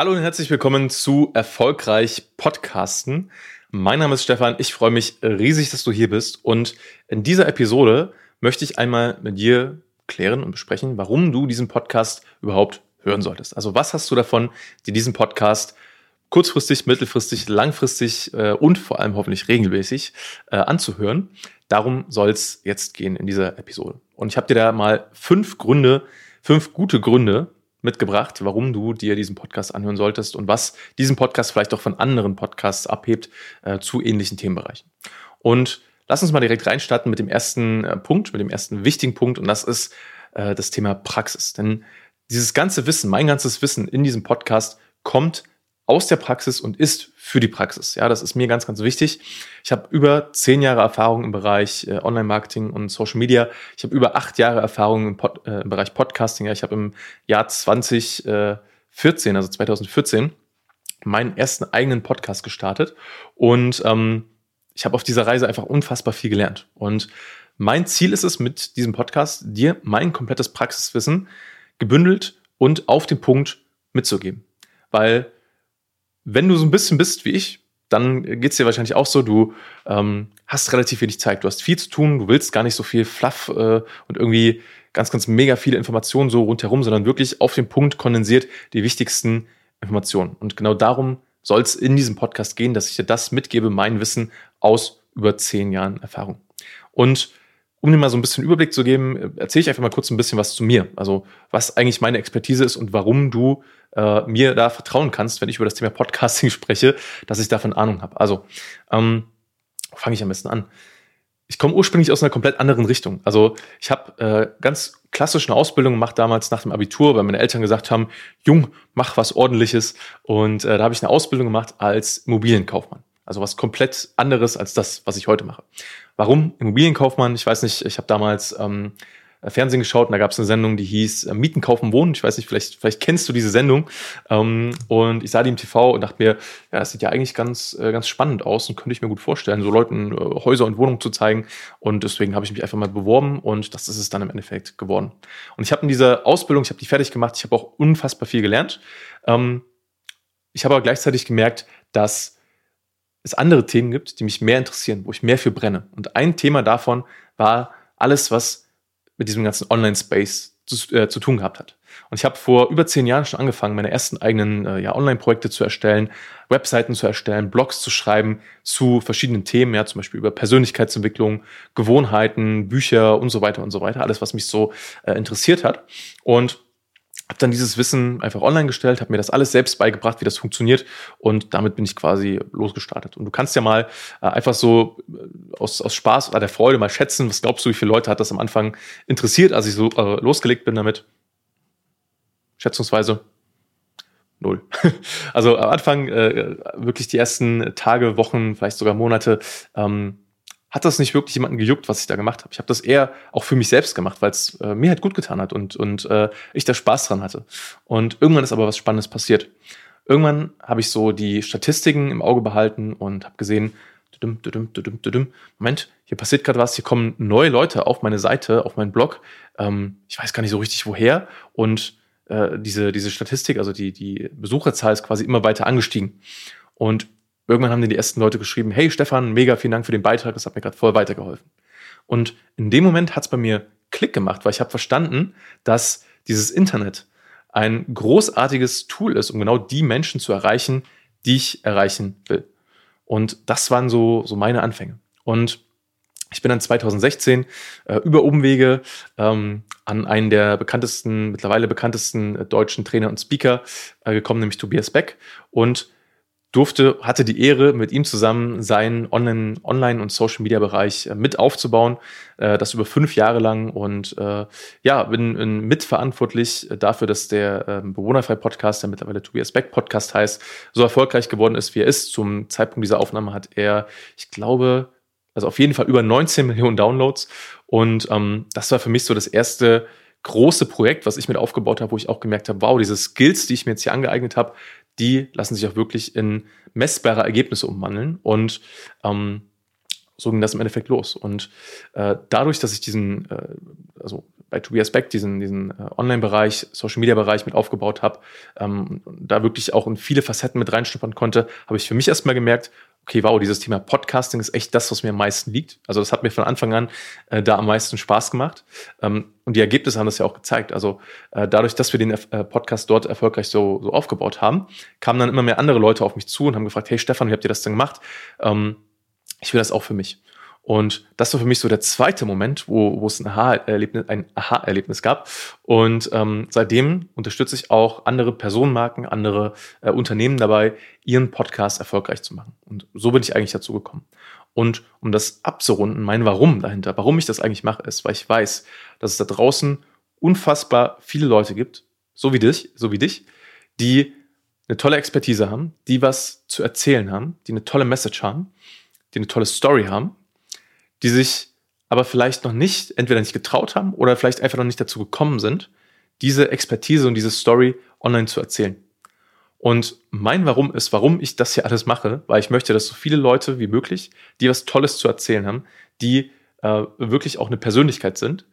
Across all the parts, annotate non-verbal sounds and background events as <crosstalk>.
Hallo und herzlich willkommen zu Erfolgreich Podcasten. Mein Name ist Stefan. Ich freue mich riesig, dass du hier bist. Und in dieser Episode möchte ich einmal mit dir klären und besprechen, warum du diesen Podcast überhaupt hören solltest. Also was hast du davon, dir diesen Podcast kurzfristig, mittelfristig, langfristig äh, und vor allem hoffentlich regelmäßig äh, anzuhören. Darum soll es jetzt gehen in dieser Episode. Und ich habe dir da mal fünf Gründe, fünf gute Gründe mitgebracht, warum du dir diesen Podcast anhören solltest und was diesen Podcast vielleicht auch von anderen Podcasts abhebt äh, zu ähnlichen Themenbereichen. Und lass uns mal direkt reinstarten mit dem ersten äh, Punkt, mit dem ersten wichtigen Punkt und das ist äh, das Thema Praxis. Denn dieses ganze Wissen, mein ganzes Wissen in diesem Podcast kommt aus der Praxis und ist für die Praxis. Ja, das ist mir ganz, ganz wichtig. Ich habe über zehn Jahre Erfahrung im Bereich äh, Online-Marketing und Social Media. Ich habe über acht Jahre Erfahrung im, Pod, äh, im Bereich Podcasting. Ja, ich habe im Jahr 2014, also 2014, meinen ersten eigenen Podcast gestartet und ähm, ich habe auf dieser Reise einfach unfassbar viel gelernt. Und mein Ziel ist es mit diesem Podcast, dir mein komplettes Praxiswissen gebündelt und auf den Punkt mitzugeben. Weil wenn du so ein bisschen bist wie ich, dann geht es dir wahrscheinlich auch so, du ähm, hast relativ wenig Zeit, du hast viel zu tun, du willst gar nicht so viel Fluff äh, und irgendwie ganz, ganz mega viele Informationen so rundherum, sondern wirklich auf den Punkt kondensiert die wichtigsten Informationen. Und genau darum soll es in diesem Podcast gehen, dass ich dir das mitgebe, mein Wissen aus über zehn Jahren Erfahrung. Und um dir mal so ein bisschen Überblick zu geben, erzähle ich einfach mal kurz ein bisschen was zu mir. Also was eigentlich meine Expertise ist und warum du äh, mir da vertrauen kannst, wenn ich über das Thema Podcasting <laughs> spreche, dass ich davon Ahnung habe. Also ähm, fange ich am besten an. Ich komme ursprünglich aus einer komplett anderen Richtung. Also ich habe äh, ganz klassisch eine Ausbildung gemacht damals nach dem Abitur, weil meine Eltern gesagt haben, Jung, mach was ordentliches. Und äh, da habe ich eine Ausbildung gemacht als Immobilienkaufmann. Also was komplett anderes als das, was ich heute mache. Warum Immobilienkaufmann? Ich weiß nicht, ich habe damals ähm, Fernsehen geschaut und da gab es eine Sendung, die hieß äh, Mieten, Kaufen, Wohnen. Ich weiß nicht, vielleicht, vielleicht kennst du diese Sendung. Ähm, und ich sah die im TV und dachte mir, ja, das sieht ja eigentlich ganz, äh, ganz spannend aus und könnte ich mir gut vorstellen, so Leuten äh, Häuser und Wohnungen zu zeigen. Und deswegen habe ich mich einfach mal beworben und das ist es dann im Endeffekt geworden. Und ich habe in dieser Ausbildung, ich habe die fertig gemacht, ich habe auch unfassbar viel gelernt. Ähm, ich habe aber gleichzeitig gemerkt, dass es andere Themen gibt, die mich mehr interessieren, wo ich mehr für brenne. Und ein Thema davon war alles, was mit diesem ganzen Online-Space zu, äh, zu, tun gehabt hat. Und ich habe vor über zehn Jahren schon angefangen, meine ersten eigenen äh, ja, Online-Projekte zu erstellen, Webseiten zu erstellen, Blogs zu schreiben zu verschiedenen Themen, ja, zum Beispiel über Persönlichkeitsentwicklung, Gewohnheiten, Bücher und so weiter und so weiter. Alles, was mich so äh, interessiert hat. Und habe dann dieses Wissen einfach online gestellt, habe mir das alles selbst beigebracht, wie das funktioniert und damit bin ich quasi losgestartet. Und du kannst ja mal äh, einfach so äh, aus, aus Spaß oder der Freude mal schätzen, was glaubst du, wie viele Leute hat das am Anfang interessiert, als ich so äh, losgelegt bin damit? Schätzungsweise null. <laughs> Also am Anfang äh, wirklich die ersten Tage, Wochen, vielleicht sogar Monate ähm, hat das nicht wirklich jemanden gejuckt, was ich da gemacht habe. Ich habe das eher auch für mich selbst gemacht, weil es äh, mir halt gut getan hat und, und äh, ich da Spaß dran hatte. Und irgendwann ist aber was Spannendes passiert. Irgendwann habe ich so die Statistiken im Auge behalten und habe gesehen, Moment, hier passiert gerade was, hier kommen neue Leute auf meine Seite, auf meinen Blog. Ähm, ich weiß gar nicht so richtig woher. Und äh, diese, diese Statistik, also die, die Besucherzahl ist quasi immer weiter angestiegen. Und Irgendwann haben dir die ersten Leute geschrieben, hey Stefan, mega vielen Dank für den Beitrag, das hat mir gerade voll weitergeholfen. Und in dem Moment hat es bei mir Klick gemacht, weil ich habe verstanden, dass dieses Internet ein großartiges Tool ist, um genau die Menschen zu erreichen, die ich erreichen will. Und das waren so, so meine Anfänge. Und ich bin dann 2016 äh, über Umwege ähm, an einen der bekanntesten, mittlerweile bekanntesten äh, deutschen Trainer und Speaker äh, gekommen, nämlich Tobias Beck. Und durfte, hatte die Ehre, mit ihm zusammen seinen Online-, und Social-Media-Bereich äh, mit aufzubauen, äh, das über fünf Jahre lang und äh, ja, bin, bin mitverantwortlich dafür, dass der äh, Bewohnerfrei-Podcast, der mittlerweile Tobias Beck-Podcast heißt, so erfolgreich geworden ist, wie er ist. Zum Zeitpunkt dieser Aufnahme hat er, ich glaube, also auf jeden Fall über 19 Millionen Downloads und ähm, das war für mich so das erste große Projekt, was ich mit aufgebaut habe, wo ich auch gemerkt habe, wow, diese Skills, die ich mir jetzt hier angeeignet habe, die lassen sich auch wirklich in messbare Ergebnisse umwandeln. Und ähm, so ging das im Endeffekt los. Und äh, dadurch, dass ich diesen, äh, also bei Tobias Beck diesen, diesen äh, Online-Bereich, Social-Media-Bereich mit aufgebaut habe, ähm, da wirklich auch in viele Facetten mit reinschnuppern konnte, habe ich für mich erstmal gemerkt, okay, wow, dieses Thema Podcasting ist echt das, was mir am meisten liegt. Also das hat mir von Anfang an äh, da am meisten Spaß gemacht. Ähm, und die Ergebnisse haben das ja auch gezeigt. Also äh, dadurch, dass wir den äh, Podcast dort erfolgreich so, so aufgebaut haben, kamen dann immer mehr andere Leute auf mich zu und haben gefragt, hey Stefan, wie habt ihr das denn gemacht? Ähm, ich will das auch für mich. Und das war für mich so der zweite Moment, wo, wo es ein Aha-Erlebnis, Aha-Erlebnis gab. Und ähm, seitdem unterstütze ich auch andere Personenmarken, andere äh, Unternehmen dabei, ihren Podcast erfolgreich zu machen. Und so bin ich eigentlich dazu gekommen. Und um das abzurunden, mein Warum dahinter, warum ich das eigentlich mache, ist, weil ich weiß, dass es da draußen unfassbar viele Leute gibt, so wie dich, so wie dich, die eine tolle Expertise haben, die was zu erzählen haben, die eine tolle Message haben, die eine tolle Story haben die sich aber vielleicht noch nicht, entweder nicht getraut haben oder vielleicht einfach noch nicht dazu gekommen sind, diese Expertise und diese Story online zu erzählen. Und mein Warum ist, warum ich das hier alles mache, weil ich möchte, dass so viele Leute wie möglich, die was Tolles zu erzählen haben, die äh, wirklich auch eine Persönlichkeit sind,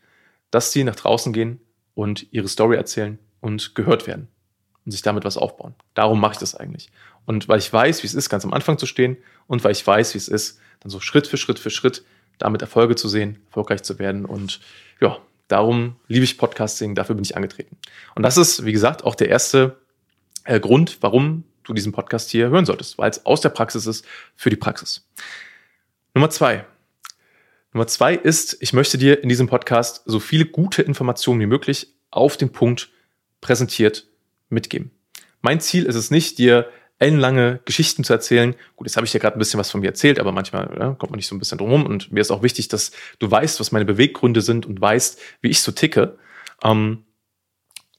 dass sie nach draußen gehen und ihre Story erzählen und gehört werden und sich damit was aufbauen. Darum mache ich das eigentlich. Und weil ich weiß, wie es ist, ganz am Anfang zu stehen und weil ich weiß, wie es ist, dann so Schritt für Schritt für Schritt damit Erfolge zu sehen, erfolgreich zu werden. Und ja, darum liebe ich Podcasting, dafür bin ich angetreten. Und das ist, wie gesagt, auch der erste äh, Grund, warum du diesen Podcast hier hören solltest, weil es aus der Praxis ist für die Praxis. Nummer zwei. Nummer zwei ist, ich möchte dir in diesem Podcast so viele gute Informationen wie möglich auf den Punkt präsentiert mitgeben. Mein Ziel ist es nicht, dir ellenlange Geschichten zu erzählen. Gut, jetzt habe ich dir gerade ein bisschen was von mir erzählt, aber manchmal ja, kommt man nicht so ein bisschen drum rum. Und mir ist auch wichtig, dass du weißt, was meine Beweggründe sind und weißt, wie ich so ticke. Ähm,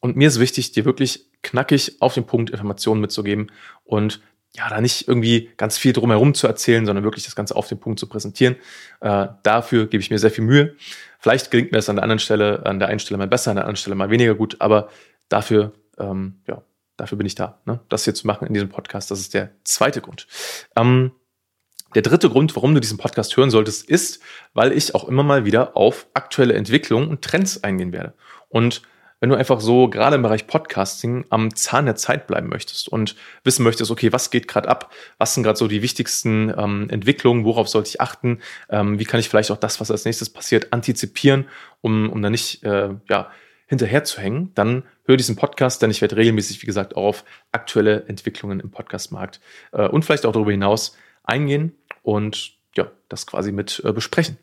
und mir ist wichtig, dir wirklich knackig auf den Punkt Informationen mitzugeben und ja, da nicht irgendwie ganz viel drumherum zu erzählen, sondern wirklich das Ganze auf den Punkt zu präsentieren. Äh, dafür gebe ich mir sehr viel Mühe. Vielleicht gelingt mir das an der anderen Stelle, an der einen Stelle mal besser, an der anderen Stelle mal weniger gut, aber dafür ähm, ja, Dafür bin ich da, ne? das hier zu machen in diesem Podcast. Das ist der zweite Grund. Ähm, der dritte Grund, warum du diesen Podcast hören solltest, ist, weil ich auch immer mal wieder auf aktuelle Entwicklungen und Trends eingehen werde. Und wenn du einfach so gerade im Bereich Podcasting am Zahn der Zeit bleiben möchtest und wissen möchtest, okay, was geht gerade ab, was sind gerade so die wichtigsten ähm, Entwicklungen, worauf sollte ich achten, ähm, wie kann ich vielleicht auch das, was als nächstes passiert, antizipieren, um, um dann nicht äh, ja, hinterher zu hängen, dann hör diesen Podcast, denn ich werde regelmäßig, wie gesagt, auch auf aktuelle Entwicklungen im Podcastmarkt äh, und vielleicht auch darüber hinaus eingehen und ja, das quasi mit äh, besprechen.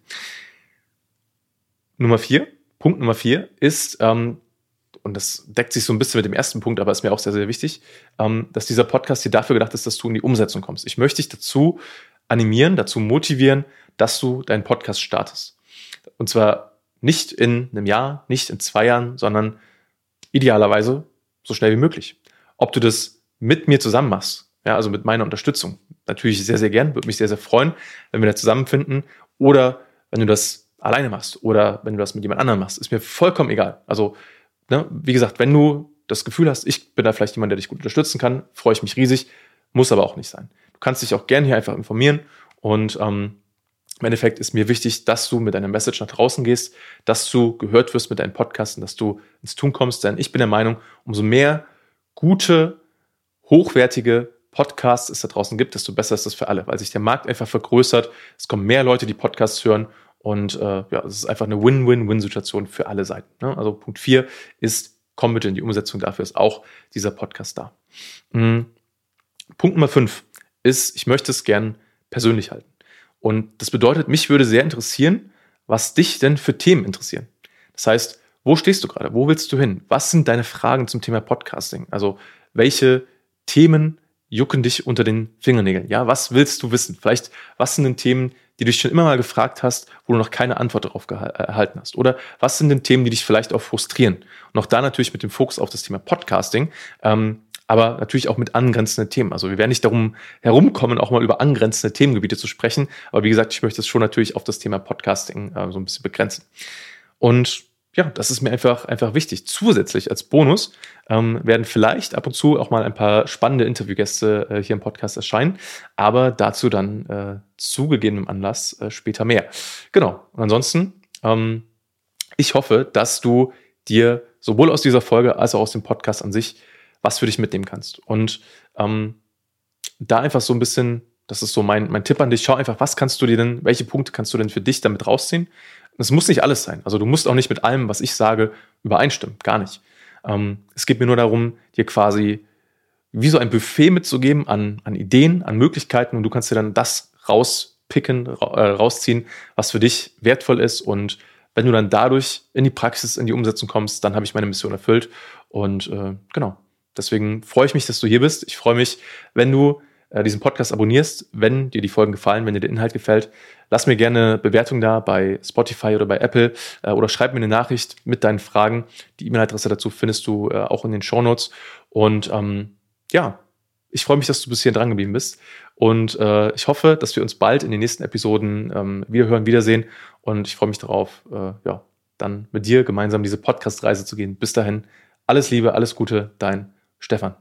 Nummer vier, Punkt Nummer vier ist, ähm, und das deckt sich so ein bisschen mit dem ersten Punkt, aber ist mir auch sehr, sehr wichtig, ähm, dass dieser Podcast hier dafür gedacht ist, dass du in die Umsetzung kommst. Ich möchte dich dazu animieren, dazu motivieren, dass du deinen Podcast startest. Und zwar nicht in einem Jahr, nicht in zwei Jahren, sondern idealerweise so schnell wie möglich. Ob du das mit mir zusammen machst, ja, also mit meiner Unterstützung, natürlich sehr, sehr gern, würde mich sehr, sehr freuen, wenn wir da zusammenfinden oder wenn du das alleine machst oder wenn du das mit jemand anderem machst, ist mir vollkommen egal. Also, ne, wie gesagt, wenn du das Gefühl hast, ich bin da vielleicht jemand, der dich gut unterstützen kann, freue ich mich riesig, muss aber auch nicht sein. Du kannst dich auch gerne hier einfach informieren und ähm, im Endeffekt ist mir wichtig, dass du mit deiner Message nach draußen gehst, dass du gehört wirst mit deinen Podcasten, dass du ins Tun kommst, denn ich bin der Meinung, umso mehr gute, hochwertige Podcasts es da draußen gibt, desto besser ist das für alle, weil sich der Markt einfach vergrößert, es kommen mehr Leute, die Podcasts hören und äh, ja, es ist einfach eine Win-Win-Win-Situation für alle Seiten. Ne? Also Punkt 4 ist, bitte in die Umsetzung, dafür ist auch dieser Podcast da. Mhm. Punkt Nummer 5 ist, ich möchte es gern persönlich halten. Und das bedeutet, mich würde sehr interessieren, was dich denn für Themen interessieren. Das heißt, wo stehst du gerade? Wo willst du hin? Was sind deine Fragen zum Thema Podcasting? Also, welche Themen jucken dich unter den Fingernägeln? Ja, was willst du wissen? Vielleicht, was sind denn Themen, die du dich schon immer mal gefragt hast, wo du noch keine Antwort darauf erhalten hast? Oder was sind denn Themen, die dich vielleicht auch frustrieren? Und auch da natürlich mit dem Fokus auf das Thema Podcasting. Ähm, aber natürlich auch mit angrenzenden Themen. Also wir werden nicht darum herumkommen, auch mal über angrenzende Themengebiete zu sprechen. Aber wie gesagt, ich möchte es schon natürlich auf das Thema Podcasting äh, so ein bisschen begrenzen. Und ja, das ist mir einfach, einfach wichtig. Zusätzlich als Bonus ähm, werden vielleicht ab und zu auch mal ein paar spannende Interviewgäste äh, hier im Podcast erscheinen, aber dazu dann äh, zu gegebenem Anlass äh, später mehr. Genau. Und ansonsten ähm, ich hoffe, dass du dir sowohl aus dieser Folge als auch aus dem Podcast an sich was für dich mitnehmen kannst. Und ähm, da einfach so ein bisschen, das ist so mein, mein Tipp an dich, schau einfach, was kannst du dir denn, welche Punkte kannst du denn für dich damit rausziehen? Das muss nicht alles sein. Also du musst auch nicht mit allem, was ich sage, übereinstimmen. Gar nicht. Ähm, es geht mir nur darum, dir quasi wie so ein Buffet mitzugeben an, an Ideen, an Möglichkeiten und du kannst dir dann das rauspicken, ra äh, rausziehen, was für dich wertvoll ist und wenn du dann dadurch in die Praxis, in die Umsetzung kommst, dann habe ich meine Mission erfüllt und äh, genau. Deswegen freue ich mich, dass du hier bist. Ich freue mich, wenn du äh, diesen Podcast abonnierst, wenn dir die Folgen gefallen, wenn dir der Inhalt gefällt. Lass mir gerne Bewertung da bei Spotify oder bei Apple äh, oder schreib mir eine Nachricht mit deinen Fragen. Die E-Mail-Adresse dazu findest du äh, auch in den Show Notes. Und ähm, ja, ich freue mich, dass du bis hier dran geblieben bist. Und äh, ich hoffe, dass wir uns bald in den nächsten Episoden ähm, wiederhören, wiedersehen. Und ich freue mich darauf, äh, ja, dann mit dir gemeinsam diese Podcast-Reise zu gehen. Bis dahin, alles Liebe, alles Gute, dein Stefan.